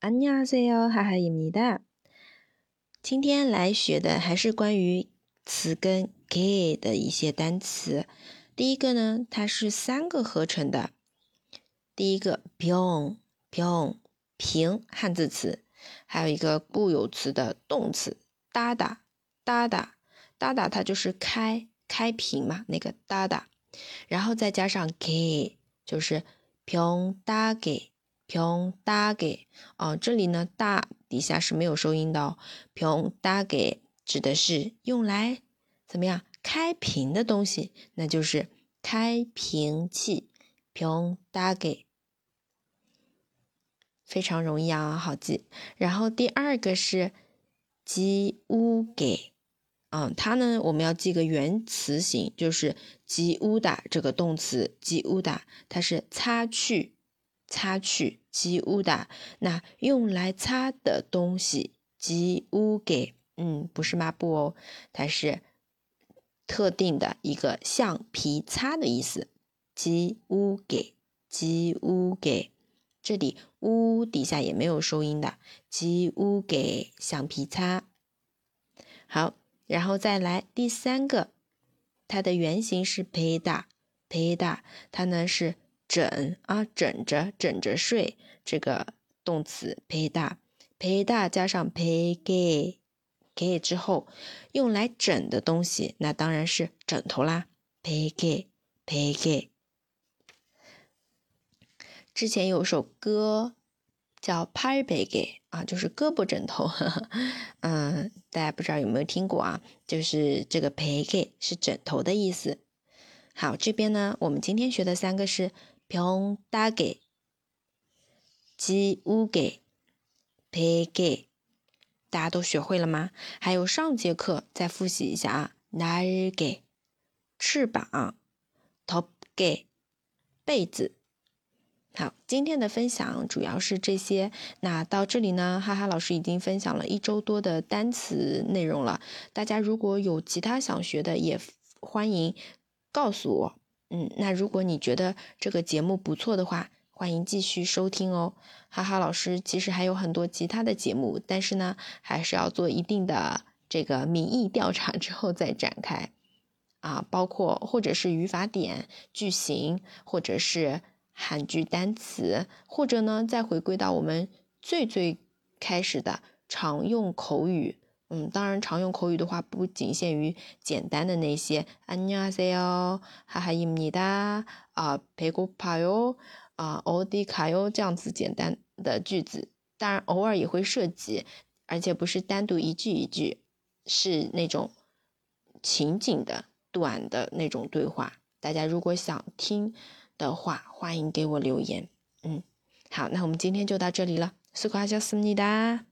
안녕하세요，哈哈입니다今天来学的还是关于词根 “ge” 的一些单词。第一个呢，它是三个合成的。第一个 “byong byong” 平汉字词，还有一个固有词的动词 “dada dada dada”，它就是开开屏嘛，那个 “dada”，然后再加上 “ge”，就是 “byong da ge”。 平打给啊，这里呢大底下是没有收音的哦。平打给指的是用来怎么样开瓶的东西，那就是开瓶器。平打给非常容易啊，好记。然后第二个是积污给，嗯，它呢我们要记个原词形，就是积污的这个动词积污的，它是擦去。擦去积污的那用来擦的东西，积污给，嗯，不是抹布哦，它是特定的一个橡皮擦的意思。积污给，积污给，这里污底下也没有收音的，积污给橡皮擦。好，然后再来第三个，它的原型是陪打，陪打，它呢是。枕啊，枕着，枕着睡，这个动词陪大，陪大加上陪给给之后，用来枕的东西，那当然是枕头啦。陪给陪给。之前有首歌叫《拍背给》啊，就是胳膊枕头。嗯，大家不知道有没有听过啊？就是这个陪给是枕头的意思。好，这边呢，我们今天学的三个是。平打给、积污给、赔给，大家都学会了吗？还有上节课再复习一下啊。날개翅膀、덮给被子。好，今天的分享主要是这些。那到这里呢，哈哈老师已经分享了一周多的单词内容了。大家如果有其他想学的，也欢迎告诉我。 嗯，那如果你觉得这个节目不错的话，欢迎继续收听哦。哈哈老师其实还有很多其他的节目，但是呢，还是要做一定的这个民意调查之后再展开啊，包括或者是语法点、句型，或者是韩剧单词，或者呢，再回归到我们最最开始的常用口语。嗯，当然，常用口语的话不仅限于简单的那些안녕하세 요， 하하입니 다， 啊，배고파 요， 啊，어디가 요， 这样子简单的句子，当然偶尔也会涉及，而且不是单独一句一句，是那种情景的短的那种对话。大家如果想听的话，欢迎给我留言。嗯，好，那我们今天就到这里了，수고하셨습니 다。